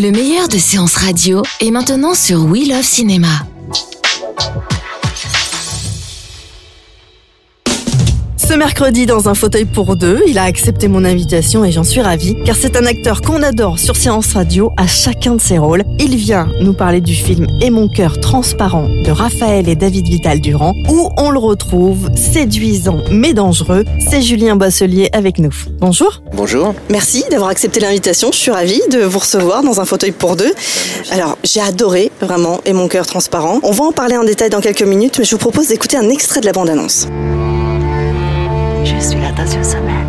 Le meilleur de séances radio est maintenant sur We Love Cinéma. Ce mercredi, dans un fauteuil pour deux, il a accepté mon invitation et j'en suis ravie, car c'est un acteur qu'on adore sur Séance Radio à chacun de ses rôles. Il vient nous parler du film Et mon cœur transparent de Raphaël et David Vital Durand, où on le retrouve séduisant mais dangereux. C'est Julien Boisselier avec nous. Bonjour. Bonjour. Merci d'avoir accepté l'invitation. Je suis ravie de vous recevoir dans un fauteuil pour deux. Alors, j'ai adoré vraiment Et mon cœur transparent. On va en parler en détail dans quelques minutes, mais je vous propose d'écouter un extrait de la bande-annonce. Je suis là dans une semaine.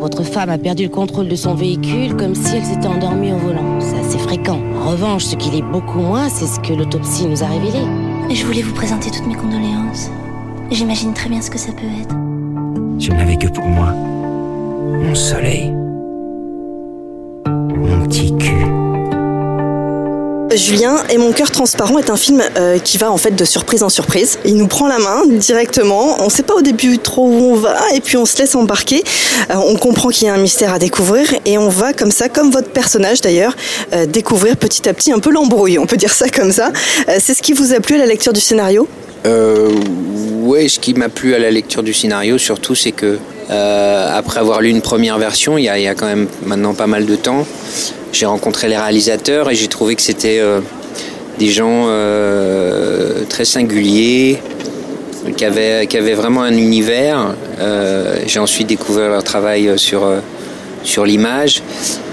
Votre femme a perdu le contrôle de son véhicule comme si elle s'était endormie au volant. C'est assez fréquent. En revanche, ce qui l'est beaucoup moins, c'est ce que l'autopsie nous a révélé. Et je voulais vous présenter toutes mes condoléances. J'imagine très bien ce que ça peut être. Je n'avais que pour moi. Mon soleil. Mon petit cul. Julien et mon cœur transparent est un film euh, qui va en fait de surprise en surprise. Il nous prend la main directement. On ne sait pas au début trop où on va et puis on se laisse embarquer. Euh, on comprend qu'il y a un mystère à découvrir et on va comme ça, comme votre personnage d'ailleurs, euh, découvrir petit à petit un peu l'embrouille. On peut dire ça comme ça. Euh, c'est ce qui vous a plu à la lecture du scénario? Euh, ouais, ce qui m'a plu à la lecture du scénario, surtout, c'est que euh, après avoir lu une première version, il y, a, il y a quand même maintenant pas mal de temps, j'ai rencontré les réalisateurs et j'ai trouvé que c'était euh, des gens euh, très singuliers, qui avaient, qui avaient vraiment un univers. Euh, j'ai ensuite découvert leur travail sur, euh, sur l'image.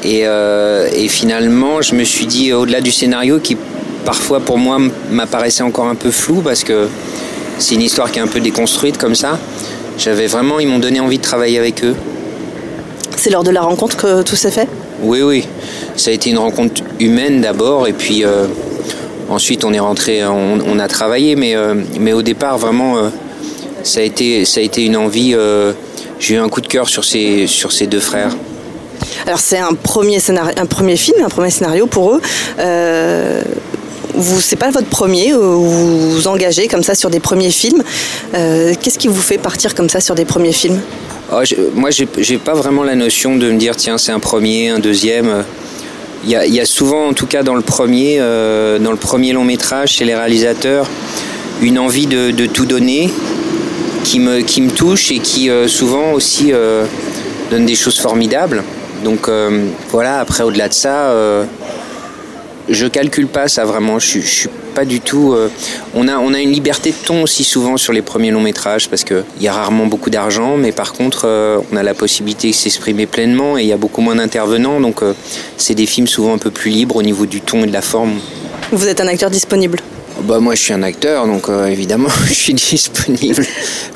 Et, euh, et finalement, je me suis dit, au-delà du scénario, qui parfois pour moi m'apparaissait encore un peu flou, parce que c'est une histoire qui est un peu déconstruite comme ça, j'avais vraiment, ils m'ont donné envie de travailler avec eux. C'est lors de la rencontre que tout s'est fait? Oui, oui. Ça a été une rencontre humaine d'abord, et puis euh, ensuite on est rentré, on, on a travaillé, mais, euh, mais au départ vraiment, euh, ça, a été, ça a été une envie. J'ai eu un coup de cœur sur ces, sur ces deux frères. Alors c'est un premier scénario, un premier film, un premier scénario pour eux. Vous, c'est pas votre premier, euh, vous vous engagez comme ça sur des premiers films. Euh, Qu'est-ce qui vous fait partir comme ça sur des premiers films? Je- moi, j'ai pas vraiment la notion de me dire tiens, c'est un premier, un deuxième. Il y a, souvent, en tout cas dans le premier, euh, dans le premier long métrage chez les réalisateurs, une envie de, tout donner qui me, touche et qui souvent aussi donne des choses formidables. Donc voilà, après au-delà de ça, je calcule pas ça vraiment. Je, suis- pas du tout. euh, on a on a une liberté de ton aussi souvent sur les premiers longs métrages parce que il y a rarement beaucoup d'argent, mais par contre euh, on a la possibilité de s'exprimer pleinement et il y a beaucoup moins d'intervenants, donc euh, c'est des films souvent un peu plus libres au niveau du ton et de la forme. Vous êtes un acteur disponible. Bah moi je suis un acteur donc euh, évidemment je suis disponible.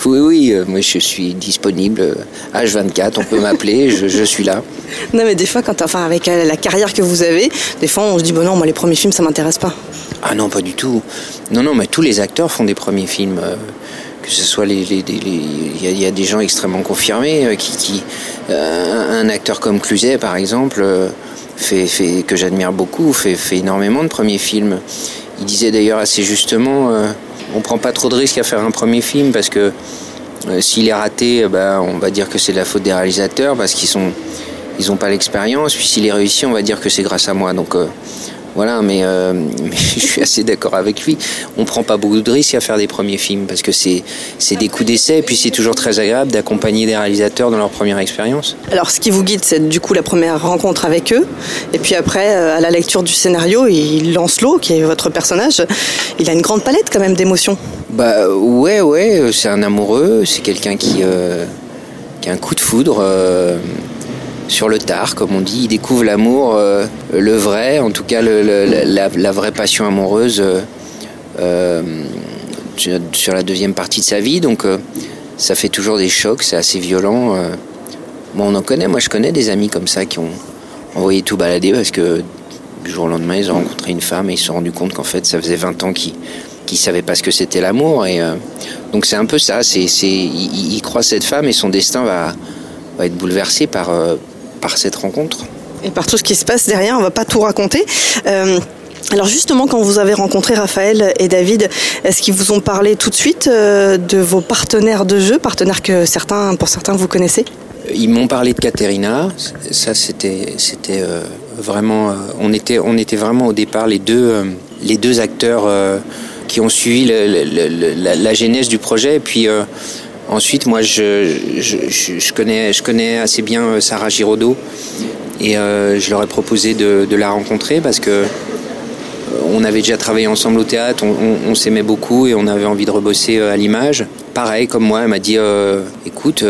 Oui oui, euh, moi je suis disponible. euh, H24, on peut m'appeler, je, je suis là. Non mais des fois, quand, enfin avec euh, la carrière que vous avez, des fois on se dit bon non, moi les premiers films ça m'intéresse pas. Ah non, pas du tout. Non, non, mais tous les acteurs font des premiers films. euh, que ce soit les. Il y, a- il y a des gens extrêmement confirmés euh, qui. qui euh, un acteur comme Cluzet, par exemple, euh, fait, fait, que j'admire beaucoup, fait, fait énormément de premiers films. Il disait d'ailleurs assez justement euh, on prend pas trop de risques à faire un premier film parce que euh, s'il est raté, ben, on va dire que c'est de la faute des réalisateurs parce qu'ils sont. Ils n'ont pas l'expérience, puis s'il est réussi, on va dire que c'est grâce à moi. Donc euh, voilà, mais, euh, mais je suis assez d'accord avec lui. On prend pas beaucoup de risques à faire des premiers films parce que c'est c'est des coups d'essai et puis c'est toujours très agréable d'accompagner des réalisateurs dans leur première expérience. Alors ce qui vous guide, c'est du coup la première rencontre avec eux, et puis après euh, à la lecture du scénario, il lance l'eau, qui est votre personnage. Il a une grande palette quand même d'émotions. Bah ouais, ouais, euh, c'est un amoureux, c'est quelqu'un qui, euh, qui a un coup de foudre euh, sur le tard, comme on dit. Il découvre l'amour, euh, le vrai, en tout cas la, vraie passion amoureuse euh, euh, sur la deuxième partie de sa vie. Donc ça fait toujours des chocs, c'est assez violent. Bon, on en connaît, moi je connais des amis comme ça qui ont envoyé tout balader parce que du jour au lendemain ils ont rencontré une femme et ils se sont rendus compte qu'en fait ça faisait 20 ans qu'ils qui savait pas ce que c'était l'amour et donc c'est un peu ça c'est c'est il, il croit cette femme et son destin va être bouleversé par par cette rencontre Et par tout ce qui se passe derrière, on va pas tout raconter. Euh, Alors justement, quand vous avez rencontré Raphaël et David, est-ce qu'ils vous ont parlé tout de suite euh, de vos partenaires de jeu, partenaires que certains, pour certains, vous connaissez? Ils m'ont parlé de Katerina. Ça, c'était, c'était euh, vraiment. on était, on était vraiment au départ les deux, les deux acteurs qui ont suivi la, la genèse du projet. Et puis ensuite, moi, je, connais, assez bien euh, Sarah Giraudot et euh, je leur ai proposé de, la rencontrer parce que euh, on avait déjà travaillé ensemble au théâtre, on, s'aimait beaucoup et on avait envie de rebosser à l'image. Pareil, comme moi, elle m'a dit écoute,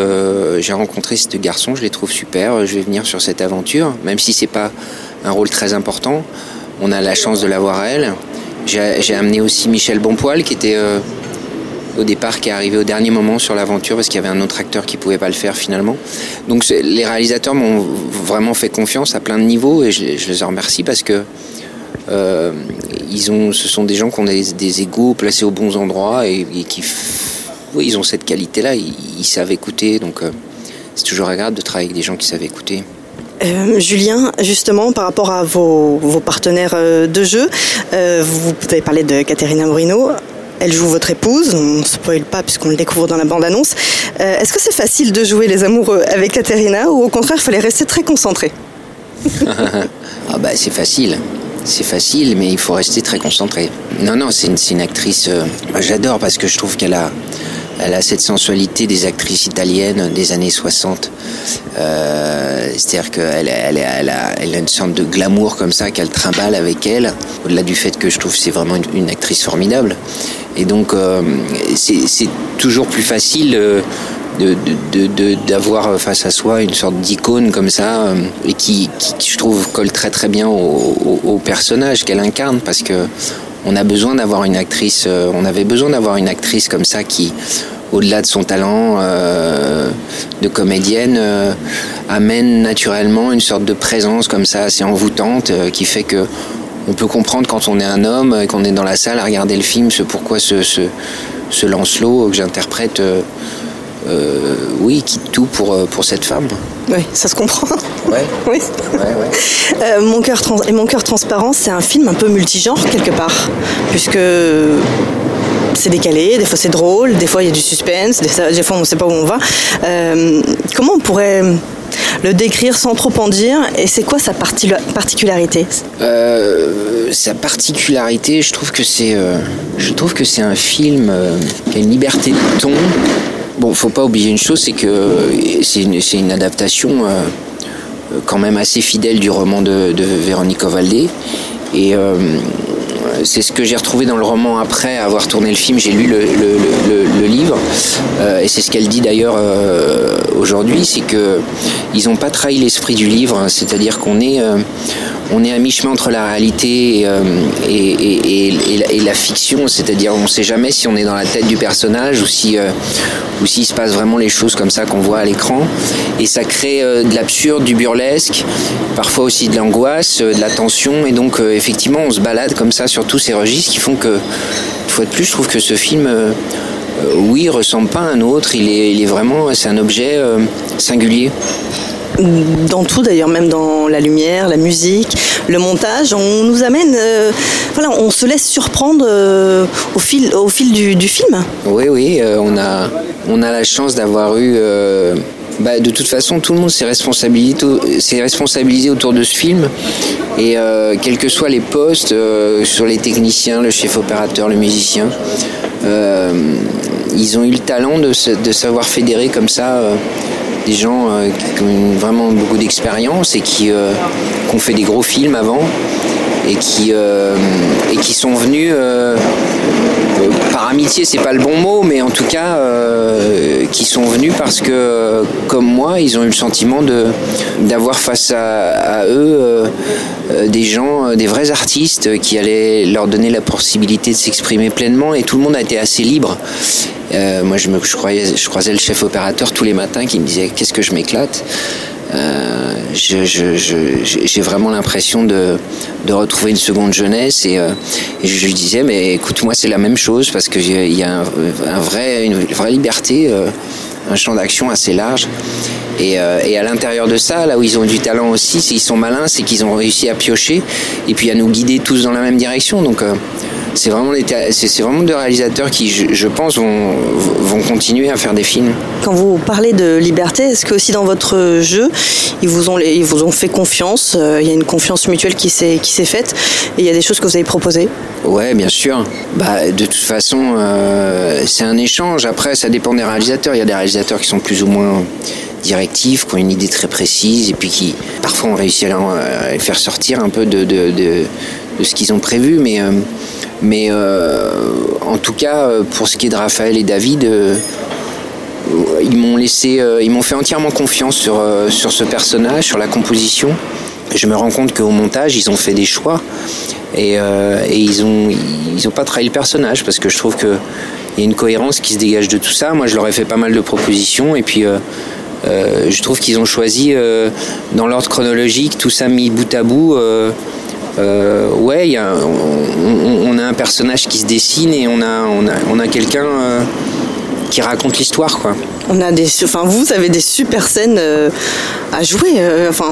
j'ai rencontré ce garçon, je les trouve super, je vais venir sur cette aventure, même si c'est pas un rôle très important. On a la chance de l'avoir elle. J'ai amené aussi Michel Bonpoil qui était au départ qui est arrivé au dernier moment sur l'aventure parce qu'il y avait un autre acteur qui pouvait pas le faire finalement. Donc les réalisateurs m'ont vraiment fait confiance à plein de niveaux et je, les en remercie parce que euh, ils ont, ce sont des gens qui ont des, des égaux placés aux bons endroits et, et qui, oui, ils ont cette qualité-là. Ils, savent écouter, donc euh, c'est toujours agréable de travailler avec des gens qui savent écouter. Euh, Julien, justement, par rapport à vos, vos partenaires de jeu, vous, avez parlé de Caterina Morino. Elle joue votre épouse, on ne spoil pas puisqu'on le découvre dans la bande-annonce. Euh, Est-ce que c'est facile de jouer les amoureux avec Caterina ou au contraire, il fallait rester très concentré Ah bah c'est facile. C'est facile, mais il faut rester très concentré. Non, non, c'est une, actrice. euh, moi, J'adore parce que je trouve qu'elle a, elle a cette sensualité des actrices italiennes des années 60. Euh, C'est-à-dire qu'elle elle, elle, a, une sorte de glamour comme ça qu'elle trimballe avec elle. Au-delà du fait que je trouve c'est vraiment une, actrice formidable. Et donc, euh, c'est toujours plus facile. euh, d'avoir face à soi une sorte d'icône comme ça et qui, je trouve colle très très bien au- au personnage qu'elle incarne parce que on a besoin d'avoir une actrice euh, on avait besoin d'avoir une actrice comme ça qui au-delà de son talent euh, de comédienne euh, amène naturellement une sorte de présence comme ça assez envoûtante qui fait que on peut comprendre quand on est un homme et qu'on est dans la salle à regarder le film ce pourquoi ce, ce, ce Lancelot que j'interprète euh, oui, quitte tout pour, euh, pour cette femme. Oui, ça se comprend. Ouais, oui. ouais, ouais. Euh, mon cœur trans- et mon cœur transparent, c'est un film un peu multigenre quelque part, puisque c'est décalé, des fois c'est drôle, des fois il y a du suspense, des fois on ne sait pas où on va. Euh, comment on pourrait le décrire sans trop en dire Et c'est quoi sa parti- particularité? Euh, sa particularité, je trouve que c'est, euh, je trouve que c'est un film qui a une liberté de ton. Bon, faut pas oublier une chose, c'est que euh, c'est une, une adaptation euh, euh, quand même assez fidèle du roman de, de Véronique Ovaldé. Et euh, c'est ce que j'ai retrouvé dans le roman après avoir tourné le film. J'ai lu le, le- le- le- livre euh, et c'est ce qu'elle dit d'ailleurs euh, aujourd'hui, c'est que ils n'ont pas trahi l'esprit du livre. hein. C'est-à-dire qu'on est, on est à mi-chemin entre la réalité et, euh, la, fiction. C'est-à-dire on ne sait jamais si on est dans la tête du personnage ou si euh, ou s'il se passe vraiment les choses comme ça qu'on voit à l'écran. Et ça crée euh, de l'absurde, du burlesque, parfois aussi de l'angoisse, de la tension. Et donc, effectivement, on se balade comme ça sur tous ces registres qui font que, une fois de plus, je trouve que ce film, oui, ressemble pas à un autre. Il est, il vraiment, c'est un objet singulier. Dans tout d'ailleurs, même dans la lumière, la musique, le montage, on nous amène, euh, voilà, on se laisse surprendre euh, au fil, au fil du, film. Oui, oui, euh, on, a, on a la chance d'avoir eu. bah, de toute façon, tout le monde s'est responsabilisé, autour de ce film. Et quels que soient les postes, sur les techniciens, le chef opérateur, le musicien, ils ont eu le talent de, savoir fédérer comme ça des gens euh, qui ont vraiment beaucoup d'expérience et qui, euh, qui ont fait des gros films avant et qui, euh, et qui sont venus. Par amitié, c'est pas le bon mot, mais en tout cas, euh, qui sont venus parce que, comme moi, ils ont eu le sentiment d'avoir face à, eux euh, euh, des gens, des vrais artistes qui allaient leur donner la possibilité de s'exprimer pleinement, et tout le monde a été assez libre. Moi, je, me, je, croyais, je croisais le chef opérateur tous les matins qui me disait qu'est-ce que je m'éclate? Euh, j'ai vraiment l'impression de, de retrouver une seconde jeunesse et, euh, je lui disais mais écoute moi c'est la même chose parce que j'ai- il y a un, vrai, une vraie liberté euh, un champ d'action assez large. Et, euh, et, à l'intérieur de ça, là où ils ont du talent aussi, c'est ils sont malins, c'est qu'ils ont réussi à piocher et puis à nous guider tous dans la même direction. Donc euh, c'est vraiment, c'est vraiment deux réalisateurs qui, je, pense, vont, vont continuer à faire des films. Quand vous parlez de liberté, est-ce que aussi dans votre jeu, ils vous ont, ils vous ont fait confiance euh, Il y a une confiance mutuelle qui s'est faite et il y a des choses que vous avez proposées? Ouais, bien sûr. Bah, de toute façon, euh, c'est un échange. Après, ça dépend des réalisateurs. Il y a des réalisateurs qui sont plus ou moins directifs, qui ont une idée très précise et puis qui parfois ont réussi à, les faire sortir un peu de, de, de, de ce qu'ils ont prévu. Mais euh, mais euh, en tout cas, pour ce qui est de Raphaël et David, euh, ils m'ont laissé, euh, ils m'ont fait entièrement confiance sur, sur ce personnage, sur la composition. Je me rends compte qu'au montage, ils ont fait des choix et, et ils n'ont ils ont pas trahi le personnage parce que je trouve qu'il y a une cohérence qui se dégage de tout ça. Moi, je leur ai fait pas mal de propositions et puis. je trouve qu'ils ont choisi dans l'ordre chronologique, tout ça mis bout à bout. Euh, ouais, y a, on, on, a un personnage qui se dessine et on a, on a, on a quelqu'un euh, qui raconte l'histoire, quoi. On a des, enfin, vous avez des super scènes euh, à jouer. Euh, enfin,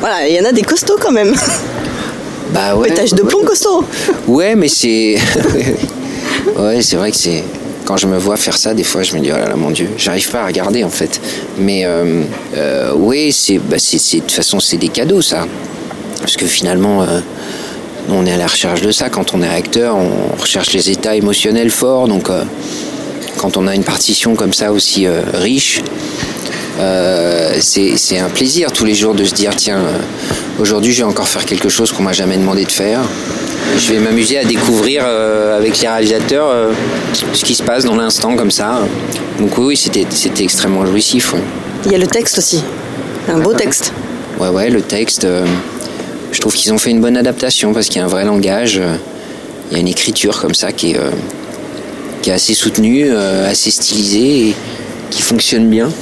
voilà, il y en a des costauds quand même. Bah ouais. Pétage de plomb costaud. Ouais, mais c'est, ouais, c'est vrai que c'est quand je me vois faire ça, des fois, je me dis, oh là là, mon Dieu, j'arrive pas à regarder, en fait. Mais, euh, euh, oui, c'est, bah, c'est, de toute façon, c'est des cadeaux, ça. Parce que finalement, euh, on est à la recherche de ça. Quand on est acteur, on recherche les états émotionnels forts. Donc, euh, quand on a une partition comme ça aussi euh, riche, c'est un plaisir tous les jours de se dire tiens, aujourd'hui, je vais encore faire quelque chose qu'on m'a jamais demandé de faire. Je vais m'amuser à découvrir avec les réalisateurs ce qui se passe dans l'instant comme ça. Donc oui, c'était extrêmement jouissif. Ouais. Il y a le texte aussi, un beau texte. Ouais, ouais, le texte je trouve qu'ils ont fait une bonne adaptation parce qu'il y a un vrai langage, euh, il y a une écriture comme ça qui est, euh, assez soutenue, euh, assez stylisée et qui fonctionne bien.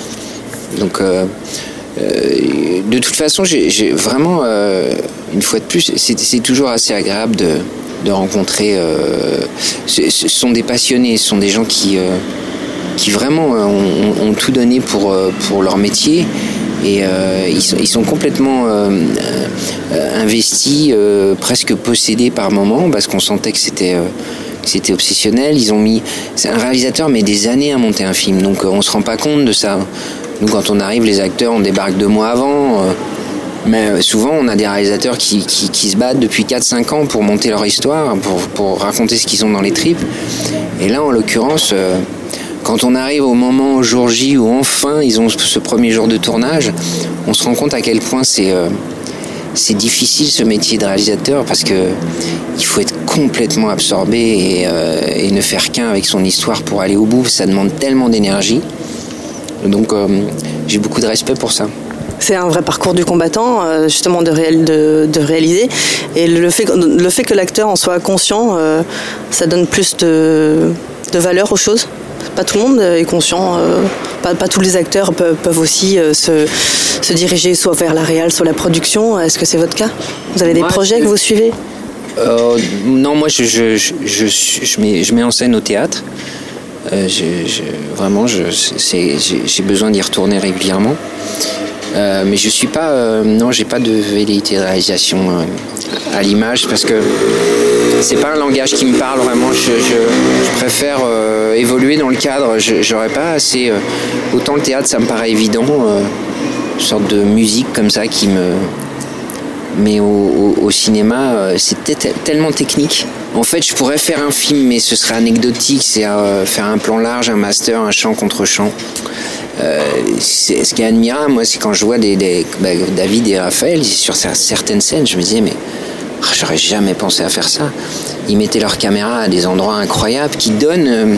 Donc, de toute façon, j'ai vraiment, une fois de plus, c'est toujours assez agréable de, de rencontrer. ce, sont des passionnés, ce sont des gens qui, qui vraiment ont, ont, tout donné pour, pour leur métier et euh, ils, sont, complètement euh, euh, investis, presque possédés par moments, parce qu'on sentait que c'était obsessionnel. Ils ont mis, un réalisateur met des années à monter un film, donc on se rend pas compte de ça. Nous, quand on arrive, les acteurs, on débarque deux mois avant. mais souvent, on a des réalisateurs qui, se battent depuis 4-5 ans pour monter leur histoire, pour raconter ce qu'ils ont dans les tripes. Et là, en l'occurrence, quand on arrive au moment, au jour J, où enfin ils ont ce premier jour de tournage, on se rend compte à quel point c'est euh, difficile ce métier de réalisateur parce que il faut être complètement absorbé et, euh, et ne faire qu'un avec son histoire pour aller au bout. Ça demande tellement d'énergie. Donc euh, j'ai beaucoup de respect pour ça. C'est un vrai parcours du combattant, justement, de, réaliser. Et le fait, que l'acteur en soit conscient, ça donne plus de valeur aux choses pas tout le monde est conscient, euh, pas, pas, tous les acteurs peuvent, peuvent aussi euh, se, se, diriger soit vers la réal, soit la production. Est-ce que c'est votre cas? Vous avez des moi, projets que vous suivez? Euh, Non, moi je, je, je, je, mets, je mets en scène au théâtre. Euh, vraiment, j'ai besoin d'y retourner régulièrement. Euh, mais je suis pas, euh, non, j'ai pas de velléité de réalisation euh, à l'image parce que c'est pas un langage qui me parle vraiment. Je, préfère évoluer dans le cadre. J'aurais pas assez. autant le théâtre, ça me paraît évident, une sorte de musique comme ça qui me. Mais au, au cinéma, c'est tellement technique. En fait, je pourrais faire un film, mais ce serait anecdotique. C'est faire un plan large, un master, un chant contre chant. Euh, ce qui est admirable, moi, c'est quand je vois des, des bah, David et Raphaël sur certaines scènes, je me disais, mais oh, j'aurais jamais pensé à faire ça. Ils mettaient leur caméra à des endroits incroyables qui donnent, euh,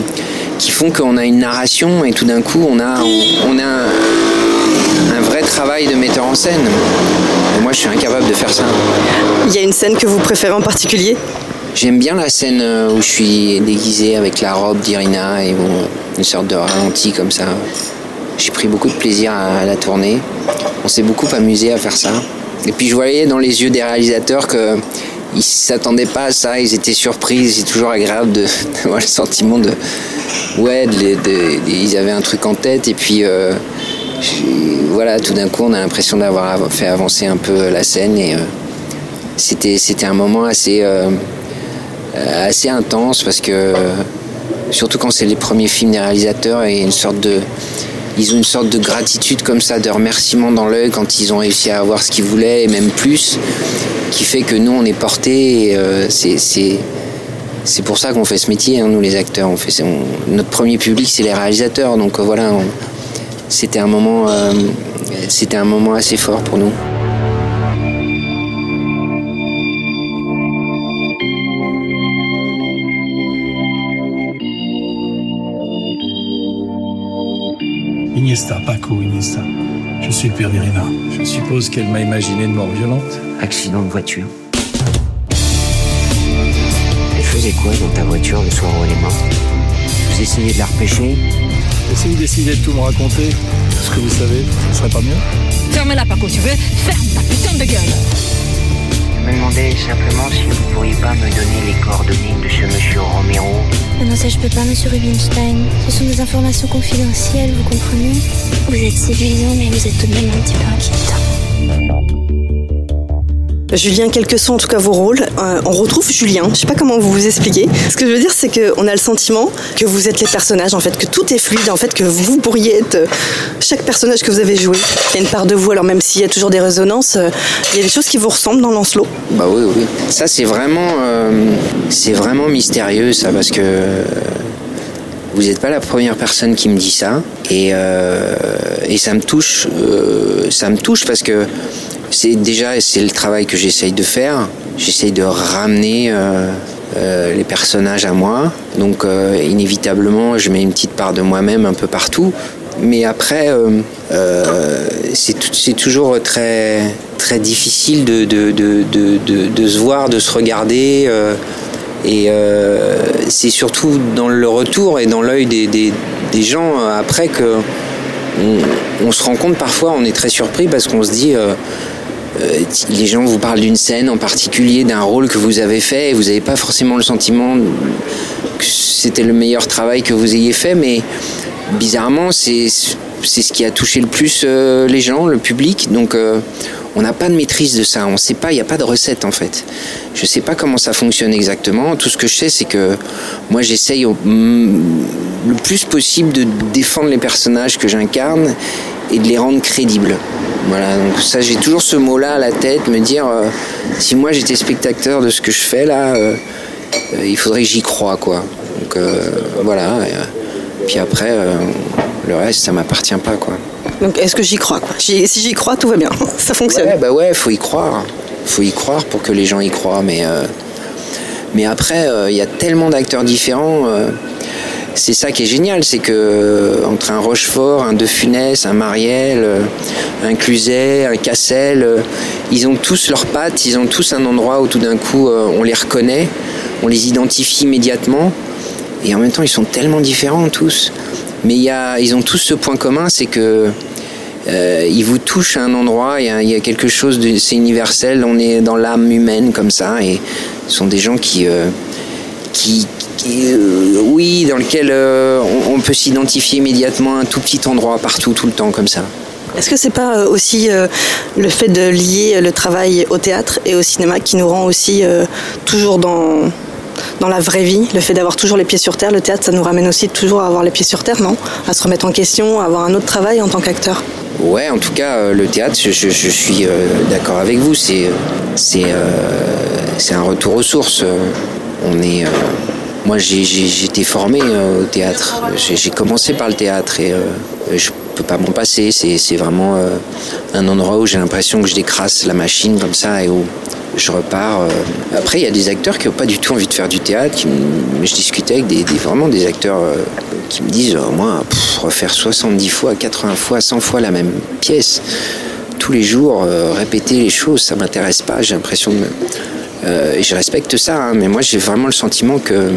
qui font qu'on a une narration et tout d'un coup, on a, on, on a un, un, vrai travail de metteur en scène. Et moi, je suis incapable de faire ça. Il y a une scène que vous préférez en particulier? J'aime bien la scène euh, où je suis déguisé avec la robe d'Irina et bon, une sorte de ralenti comme ça. J'ai pris beaucoup de plaisir à, la tourner. On s'est beaucoup amusé à faire ça. Et puis je voyais dans les yeux des réalisateurs que ils s'attendaient pas à ça, ils étaient surpris. C'est toujours agréable d'avoir le sentiment de ouais, ils avaient un truc en tête et puis euh, voilà, tout d'un coup, on a l'impression d'avoir av- fait avancer un peu la scène et euh, c'était c'était un moment assez euh, assez intense parce que surtout quand c'est les premiers films des réalisateurs et une sorte de ils ont une sorte de gratitude comme ça, de remerciement dans l'œil quand ils ont réussi à avoir ce qu'ils voulaient et même plus, qui fait que nous on est portés. et, euh, c'est c'est pour ça qu'on fait ce métier, hein, nous les acteurs. On fait, notre premier public c'est les réalisateurs, donc euh, voilà, c'était un moment euh, c'était un moment assez fort pour nous. Iniesta, Paco Iniesta. Je suis le père d'Irina. Je suppose qu'elle m'a imaginé une mort violente. Accident de voiture. Elle faisait quoi dans ta voiture le soir où elle est morte? Vous essayez de la repêcher? Et si vous décidez de tout me raconter, tout ce que vous savez, ce serait pas mieux? Ferme-la, Paco, tu veux Ferme ta putain de gueule me demandais simplement si vous pourriez pas me donner les coordonnées de ce monsieur Romero. Non, ça je peux pas, monsieur Rubinstein. Ce sont des informations confidentielles, vous comprenez? Vous êtes séduisant, mais vous êtes tout de même un petit peu inquiétant. Julien, quels que sont en tout cas vos rôles, euh, on retrouve Julien. Je sais pas comment vous vous expliquer. Ce que je veux dire, c'est qu'on a le sentiment que vous êtes les personnages, en fait, que tout est fluide, en fait, que vous pourriez être euh, chaque personnage que vous avez joué. Il y a une part de vous, alors même s'il y a toujours des résonances, euh, il y a des choses qui vous ressemblent dans Lancelot. Bah oui, oui. Ça, c'est vraiment, vraiment mystérieux, ça, parce que vous n'êtes pas la première personne qui me dit ça, et, et ça me touche, ça me touche parce que c'est déjà, c'est le travail que j'essaye de faire. J'essaye de ramener euh, euh, les personnages à moi, donc euh, inévitablement, je mets une petite part de moi-même un peu partout. Mais après, c'est toujours très, très difficile de, de, de, de, se voir, de se regarder. et c'est surtout dans le retour et dans l'œil des, des, des gens après que on, on se rend compte parfois, on est très surpris parce qu'on se dit. Euh, les gens vous parlent d'une scène en particulier, d'un rôle que vous avez fait, et vous n'avez pas forcément le sentiment que c'était le meilleur travail que vous ayez fait, mais bizarrement, c'est ce qui a touché le plus euh, les gens, le public. Donc, euh, on n'a pas de maîtrise de ça. On ne sait pas, il n'y a pas de recette en fait. Je ne sais pas comment ça fonctionne exactement. Tout ce que je sais, c'est que moi, j'essaye le plus possible de défendre les personnages que j'incarne et de les rendre crédibles. Voilà, donc ça, j'ai toujours ce mot-là à la tête, me dire euh, si moi j'étais spectateur de ce que je fais là, euh, euh, il faudrait que j'y croie, quoi. Donc voilà. puis après, le reste, ça m'appartient pas, quoi. Donc, est-ce que j'y crois quoi? Si j'y crois, tout va bien. Ça fonctionne. Ouais, bah ouais, faut y croire. Faut y croire pour que les gens y croient. Mais, mais après, il y a tellement d'acteurs différents. C'est ça qui est génial, c'est que euh, entre un Rochefort, un De Funès, un Marielle, euh, un Cluzet, un Cassel, euh, ils ont tous leurs pattes, ils ont tous un endroit où tout d'un coup on les reconnaît, on les identifie immédiatement, et en même temps ils sont tellement différents tous. Mais ils ont tous ce point commun, c'est que vous touche à un endroit, il y a, quelque chose de, c'est universel, on est dans l'âme humaine comme ça, et ce sont des gens qui, qui, euh, oui, dans lequel euh, on, on peut s'identifier immédiatement à un tout petit endroit partout, tout le temps comme ça. Est-ce que c'est pas euh, aussi euh, le fait de lier le travail au théâtre et au cinéma qui nous rend aussi toujours dans, dans la vraie vie? Le fait d'avoir toujours les pieds sur terre, le théâtre, ça nous ramène aussi toujours à avoir les pieds sur terre, non? À se remettre en question, à avoir un autre travail en tant qu'acteur. Ouais, en tout cas, le théâtre, je, je- je suis d'accord avec vous. C'est, c'est, c'est un retour aux sources. On est, moi, j'ai, été formé euh, au théâtre. J'ai, commencé par le théâtre et euh, je peux pas m'en passer. C'est, vraiment euh, un endroit où j'ai l'impression que je décrasse la machine comme ça et où je repars. euh. Après, il y a des acteurs qui n'ont pas du tout envie de faire du théâtre. je discutais avec des, vraiment des acteurs qui me disent, moi, refaire 70 fois, 80 fois, 100 fois la même pièce, tous les jours, répéter les choses, ça m'intéresse pas. J'ai l'impression de... me- euh, je respecte ça, hein, mais moi j'ai vraiment le sentiment que,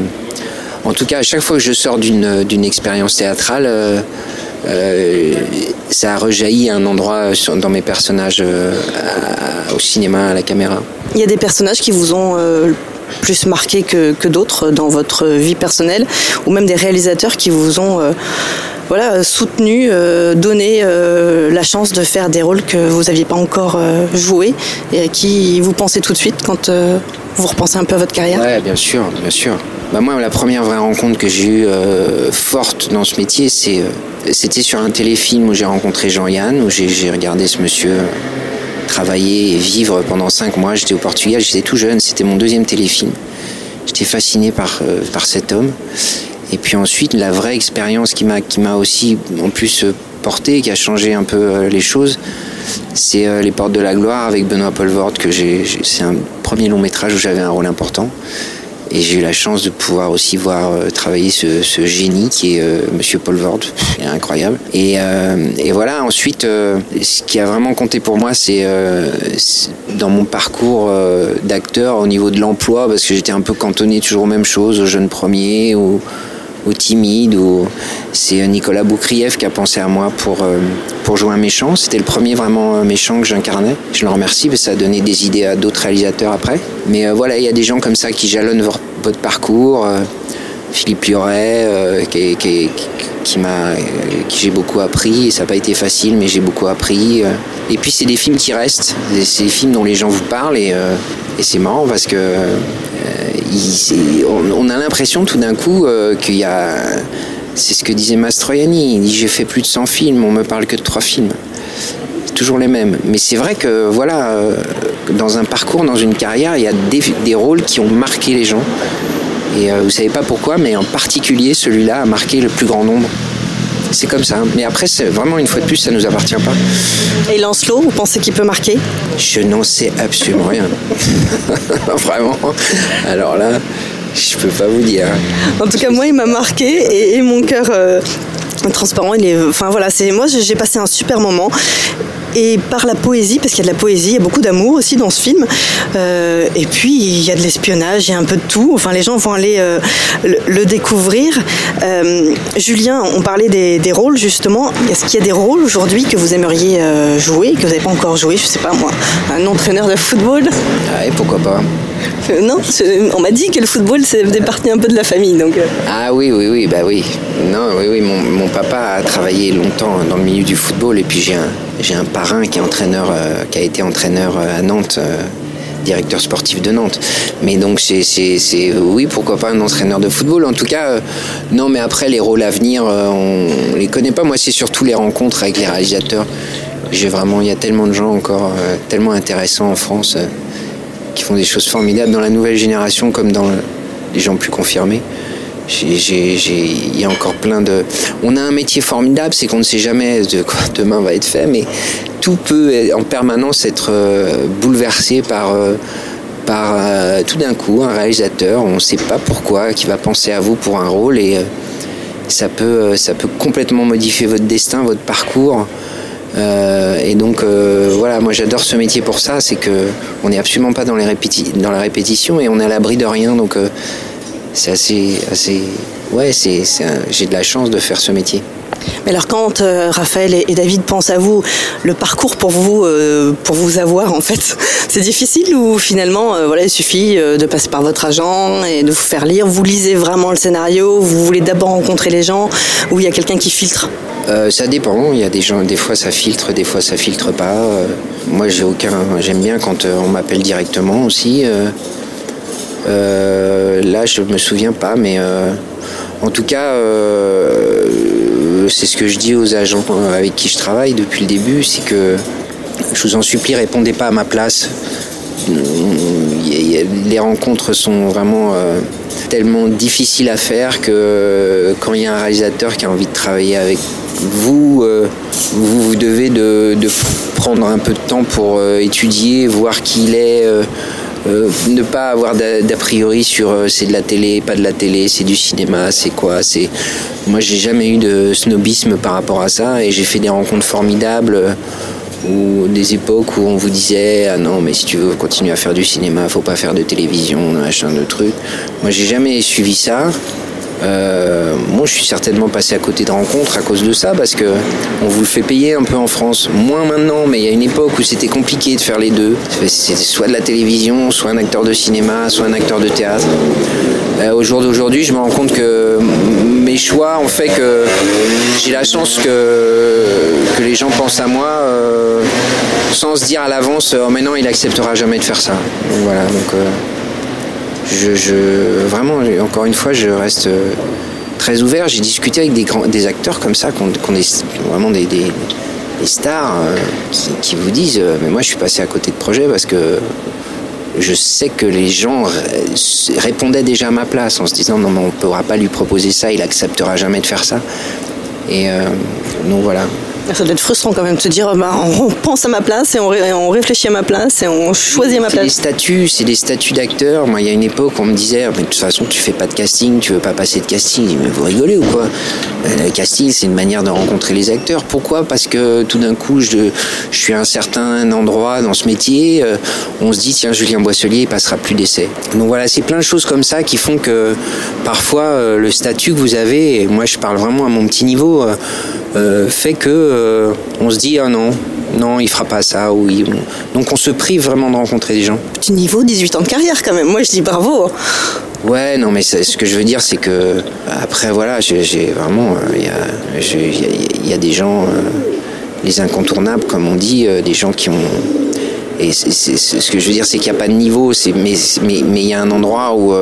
en tout cas, à chaque fois que je sors d'une d'une expérience théâtrale, euh, euh, ça a rejailli à un endroit dans mes personnages euh, au cinéma, à la caméra. Il y a des personnages qui vous ont euh, plus marqué que, que d'autres dans votre vie personnelle, ou même des réalisateurs qui vous ont euh, voilà, soutenu, euh, donné euh, la chance de faire des rôles que vous n'aviez pas encore euh, joués et à qui vous pensez tout de suite quand euh, vous repensez un peu à votre carrière? Ouais, bien sûr, bien sûr. Bah moi, la première vraie rencontre que j'ai eue euh, forte dans ce métier, euh, c'était sur un téléfilm où j'ai rencontré Jean-Yann, où j'ai, regardé ce monsieur euh, travailler et vivre pendant cinq mois. J'étais au Portugal, j'étais tout jeune, c'était mon deuxième téléfilm. J'étais fasciné par, euh, par cet homme. Et puis ensuite, la vraie expérience qui m'a, qui m'a aussi en plus euh, porté, qui a changé un peu euh, les choses, c'est euh, Les Portes de la Gloire avec Benoît Poelvoorde, que j'ai, j'ai- c'est un premier long métrage où j'avais un rôle important. Et j'ai eu la chance de pouvoir aussi voir travailler ce, ce génie qui est euh, Monsieur Paul Vord, il est incroyable. Et, euh, et voilà, ensuite, ce qui a vraiment compté pour moi, c'est dans mon parcours d'acteur au niveau de l'emploi, parce que j'étais un peu cantonné toujours aux mêmes choses, aux jeunes premiers, aux timides. Aux... C'est euh, Nicolas Boukrieff qui a pensé à moi pour, euh, pour jouer un méchant. C'était le premier vraiment euh, méchant que j'incarnais. Je le remercie, parce que ça a donné des idées à d'autres réalisateurs après. Mais voilà, il y a des gens comme ça qui jalonnent vo- votre parcours. Philippe euh, qui, m'a, qui j'ai beaucoup appris. Et ça n'a pas été facile, mais j'ai beaucoup appris. Et puis c'est des films qui restent. C'est- des films dont les gens vous parlent et, c'est marrant parce que on, a l'impression tout d'un coup euh, qu'il y a. C'est ce que disait Mastroianni. Il dit j'ai fait plus de 100 films, on me parle que de trois films toujours les mêmes. Mais c'est vrai que voilà, euh, dans un parcours, dans une carrière, il y a des, rôles qui ont marqué les gens. Et euh, vous savez pas pourquoi, mais en particulier celui-là a marqué le plus grand nombre. C'est comme ça. Mais après, c'est vraiment une fois de plus, ça nous appartient pas. Et Lancelot, vous pensez qu'il peut marquer? Je n'en sais absolument rien. vraiment. Alors là, je peux pas vous dire. En tout cas, moi, il m'a marqué et, et mon cœur euh, transparent, il est. Enfin voilà, c'est moi, j'ai j'ai passé un super moment. Et par la poésie, parce qu'il y a de la poésie, il y a beaucoup d'amour aussi dans ce film. Euh, et puis il y a de l'espionnage, il y a un peu de tout. Enfin, les gens vont aller euh, le, le découvrir. Euh, Julien, on parlait des, des rôles justement. Est-ce qu'il y a des rôles aujourd'hui que vous aimeriez jouer, que vous n'avez pas encore joué Je sais pas moi, un entraîneur de football? Ah, et pourquoi pas? Non, on m'a dit que le football, c'est faisait partie un peu de la famille, donc. Ah oui, oui, oui, bah oui. Non, oui, oui, mon, mon papa a travaillé longtemps dans le milieu du football et puis j'ai un, j'ai un parrain qui est entraîneur, euh, qui a été entraîneur euh, à Nantes, euh, directeur sportif de Nantes. Mais donc c'est, oui, pourquoi pas un entraîneur de football. En tout cas, non, mais après les rôles à venir, euh, on les connaît pas. Moi, c'est surtout les rencontres avec les réalisateurs. J'ai vraiment, il y a tellement de gens encore tellement intéressants en France. qui font des choses formidables dans la nouvelle génération comme dans le- les gens plus confirmés. Il y a encore plein de. On a un métier formidable, c'est qu'on ne sait jamais de quoi demain va être fait, mais tout peut en permanence être euh, bouleversé par, euh, par euh, tout d'un coup un réalisateur, on ne sait pas pourquoi, qui va penser à vous pour un rôle et ça peut, ça peut complètement modifier votre destin, votre parcours. Et donc voilà, moi j'adore ce métier pour ça, c'est que on n'est absolument pas dans, les dans la répétition et on est à l'abri de rien, donc c'est assez, assez, ouais, c'est, j'ai de la chance de faire ce métier. Mais alors quand euh, Raphaël et, et David pensent à vous, le parcours pour vous, euh, pour vous avoir en fait, c'est difficile ou finalement, euh, voilà, il suffit de passer par votre agent et de vous faire lire? Vous lisez vraiment le scénario, vous voulez d'abord rencontrer les gens, ou il y a quelqu'un qui filtre? Ça dépend. Il y a des gens, des fois ça filtre, des fois ça filtre pas. Moi, j'ai aucun. J'aime bien quand on m'appelle directement aussi. Euh, là, je me souviens pas, mais euh, en tout cas, euh, c'est ce que je dis aux agents avec qui je travaille depuis le début, c'est que je vous en supplie, répondez pas à ma place. Les rencontres sont vraiment tellement difficiles à faire que quand il y a un réalisateur qui a envie de travailler avec vous, vous, vous devez de, de prendre un peu de temps pour étudier, voir qui il est, euh, ne pas avoir d'a d'a priori sur euh, c'est de la télé, pas de la télé, c'est du cinéma, c'est quoi. C'est moi j'ai jamais eu de snobisme par rapport à ça et j'ai fait des rencontres formidables. euh, ou des époques où on vous disait ah non mais si tu veux continuer à faire du cinéma faut pas faire de télévision machin de trucs moi j'ai jamais suivi ça Euh, moi, je suis certainement passé à côté de rencontres à cause de ça, parce que on vous le fait payer un peu en France. Moins maintenant, mais il y a une époque où c'était compliqué de faire les deux. C'était soit de la télévision, soit un acteur de cinéma, soit un acteur de théâtre. Euh, au jour d'aujourd'hui, je me rends compte que mes choix ont fait que j'ai la chance que, les gens pensent à moi euh, sans se dire à l'avance, oh maintenant il acceptera jamais de faire ça. Voilà, donc je, je- vraiment, encore une fois, je reste euh, très ouvert. J'ai discuté avec des, grands, des acteurs comme ça, vraiment des, des- stars euh, qui, vous disent, euh, mais moi je suis passé à côté de projets parce que je sais que les gens ré- répondaient déjà à ma place en se disant non mais on ne pourra pas lui proposer ça, il acceptera jamais de faire ça. Et euh, donc voilà. Ça doit être frustrant quand même de se dire bah, on pense à ma place et on, ré- on réfléchit à ma place et on choisit à ma place. statuts, c'est des statuts d'acteurs. Moi, il y a une époque, on me disait, mais de toute façon, tu fais pas de casting, tu veux pas passer de casting. Mais vous rigolez ou quoi? Euh, Le casting, c'est une manière de rencontrer les acteurs. Pourquoi? Parce que tout d'un coup, je, je suis à un certain endroit dans ce métier, euh, on se dit, tiens, Julien Boisselier, il passera plus d'essais. Donc voilà, c'est plein de choses comme ça qui font que parfois, euh, le statut que vous avez, et moi, je parle vraiment à mon petit niveau, euh, fait que euh, on se dit, ah non, non, il fera pas ça. Ou il- Donc on se prive vraiment de rencontrer des gens. Petit niveau, 18 ans de carrière quand même. Moi je dis bravo. Ouais, non, mais ce que je veux dire, c'est que après, voilà, j'ai vraiment, euh, il y, il y a- il y a des gens, les incontournables, comme on dit, des gens qui ont. Et ce que je veux dire, c'est qu'il n'y a pas de niveau, mais mais mais il y a un endroit où.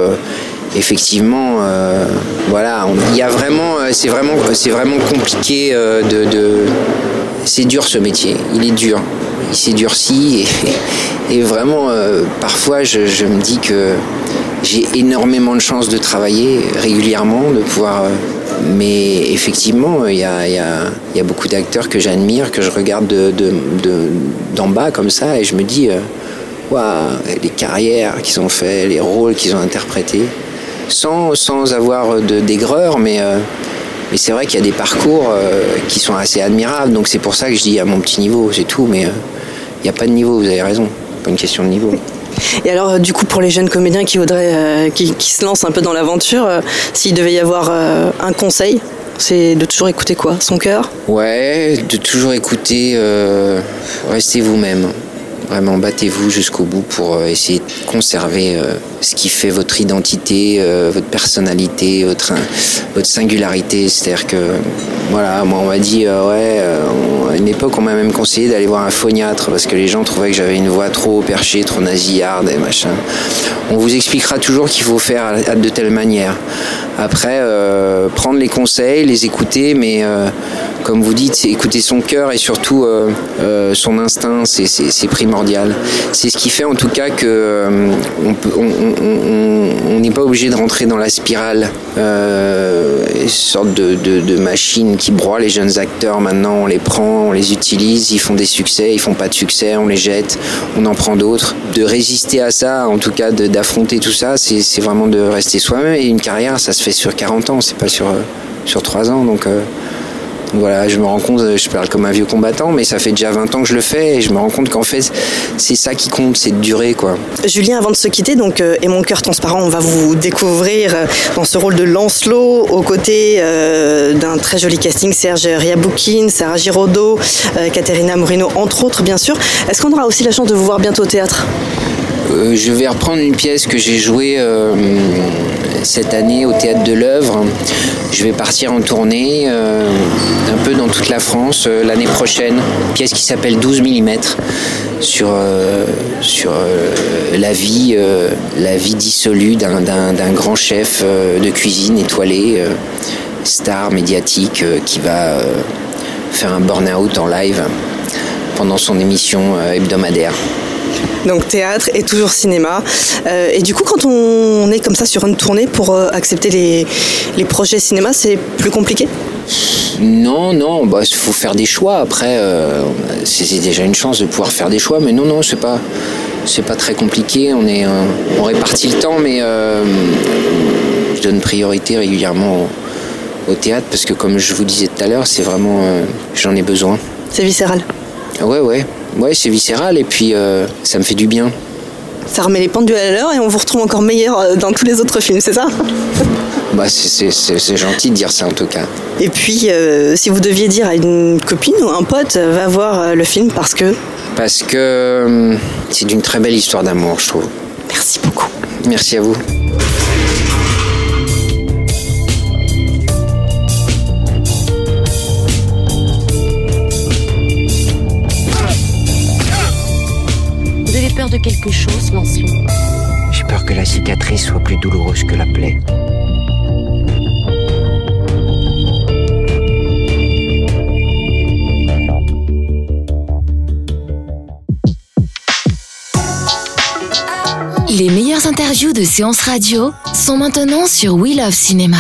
Effectivement, euh, voilà, il y a vraiment, euh, c'est vraiment, compliqué euh, de, c'est dur ce métier, il est dur, il s'est durci et, vraiment, parfois, je, me dis que j'ai énormément de chance de travailler régulièrement, de pouvoir. mais effectivement, il y a, beaucoup d'acteurs que j'admire, que je regarde de, de- de- d'en bas comme ça, et je me dis, waouh, les carrières qu'ils ont fait, les rôles qu'ils ont interprétés, sans, sans avoir d'aigreur, mais, euh, mais c'est vrai qu'il y a des parcours euh, qui sont assez admirables, donc c'est pour ça que je dis à mon petit niveau, c'est tout, mais euh, il n'y a pas de niveau, vous avez raison, pas une question de niveau. Et alors euh, du coup pour les jeunes comédiens qui voudraient, euh, qui, qui se lancent un peu dans l'aventure, euh, s'il devait y avoir euh, un conseil, c'est de toujours écouter quoi? Son cœur? Ouais, de toujours écouter, euh, restez vous-même. Vraiment, battez-vous jusqu'au bout pour euh, essayer de conserver euh, ce qui fait votre identité, euh, votre personnalité, votre, singularité. C'est-à-dire que, voilà, moi on m'a dit, ouais, à une époque on m'a même conseillé d'aller voir un phoniatre parce que les gens trouvaient que j'avais une voix trop perchée, trop nasillarde et machin. On vous expliquera toujours qu'il faut faire de telle manière. Après, euh, prendre les conseils, les écouter, mais euh, comme vous dites, écouter son cœur et surtout euh, son instinct, c'est- primordial. C'est ce qui fait en tout cas que on n'est pas obligé de rentrer dans la spirale, une sorte de, de- machine qui broie les jeunes acteurs. Maintenant, on les prend, on les utilise, ils font des succès, ils font pas de succès, on les jette, on en prend d'autres. De résister à ça, en tout cas d'affronter tout ça, c'est vraiment de rester soi-même. Et une carrière, ça se fait sur 40 ans, c'est pas sur, euh, sur 3 ans. Donc euh, voilà, je me rends compte, je parle comme un vieux combattant, mais ça fait déjà 20 ans que je le fais et je me rends compte qu'en fait, c'est ça qui compte, c'est de durer, quoi. Julien, avant de se quitter, donc, euh, et mon cœur transparent, on va vous découvrir euh, dans ce rôle de Lancelot, aux côtés euh, d'un très joli casting, Serge Riaboukine, Sarah Giraudot, euh, Caterina Morino, entre autres, bien sûr. Est-ce qu'on aura aussi la chance de vous voir bientôt au théâtre? Euh, je vais reprendre une pièce que j'ai jouée euh, cette année au théâtre de l'œuvre. Je vais partir en tournée euh, un peu dans toute la France l'année prochaine. Une pièce qui s'appelle 12 mm sur, la, vie, la vie dissolue d'un- grand chef de cuisine étoilé, star médiatique, qui va faire un burn-out en live pendant son émission hebdomadaire. Donc théâtre et toujours cinéma. Euh, et du coup, quand on est comme ça sur une tournée pour euh, accepter les, les projets cinéma, c'est plus compliqué? Non, non, bah il faut faire des choix. Après, euh, c'est déjà une chance de pouvoir faire des choix, mais non, non, c'est pas, c'est pas très compliqué. On est, on répartit le temps, mais je donne priorité régulièrement au, au théâtre parce que, comme je vous disais tout à l'heure, c'est vraiment, j'en ai besoin. C'est viscéral. Ouais, ouais, ouais, c'est viscéral et puis euh, ça me fait du bien. Ça remet les pendules à l'heure et on vous retrouve encore meilleur euh, dans tous les autres films, c'est ça? Bah, c'est- gentil de dire ça en tout cas. Et puis, euh, si vous deviez dire à une copine ou un pote, va voir le film parce que... Parce que c'est d'une très belle histoire d'amour, je trouve. Merci beaucoup. Merci à vous. De quelque chose, Lancelot J'ai peur que la cicatrice soit plus douloureuse que la plaie. Les meilleures interviews de séances radio sont maintenant sur We Love Cinéma.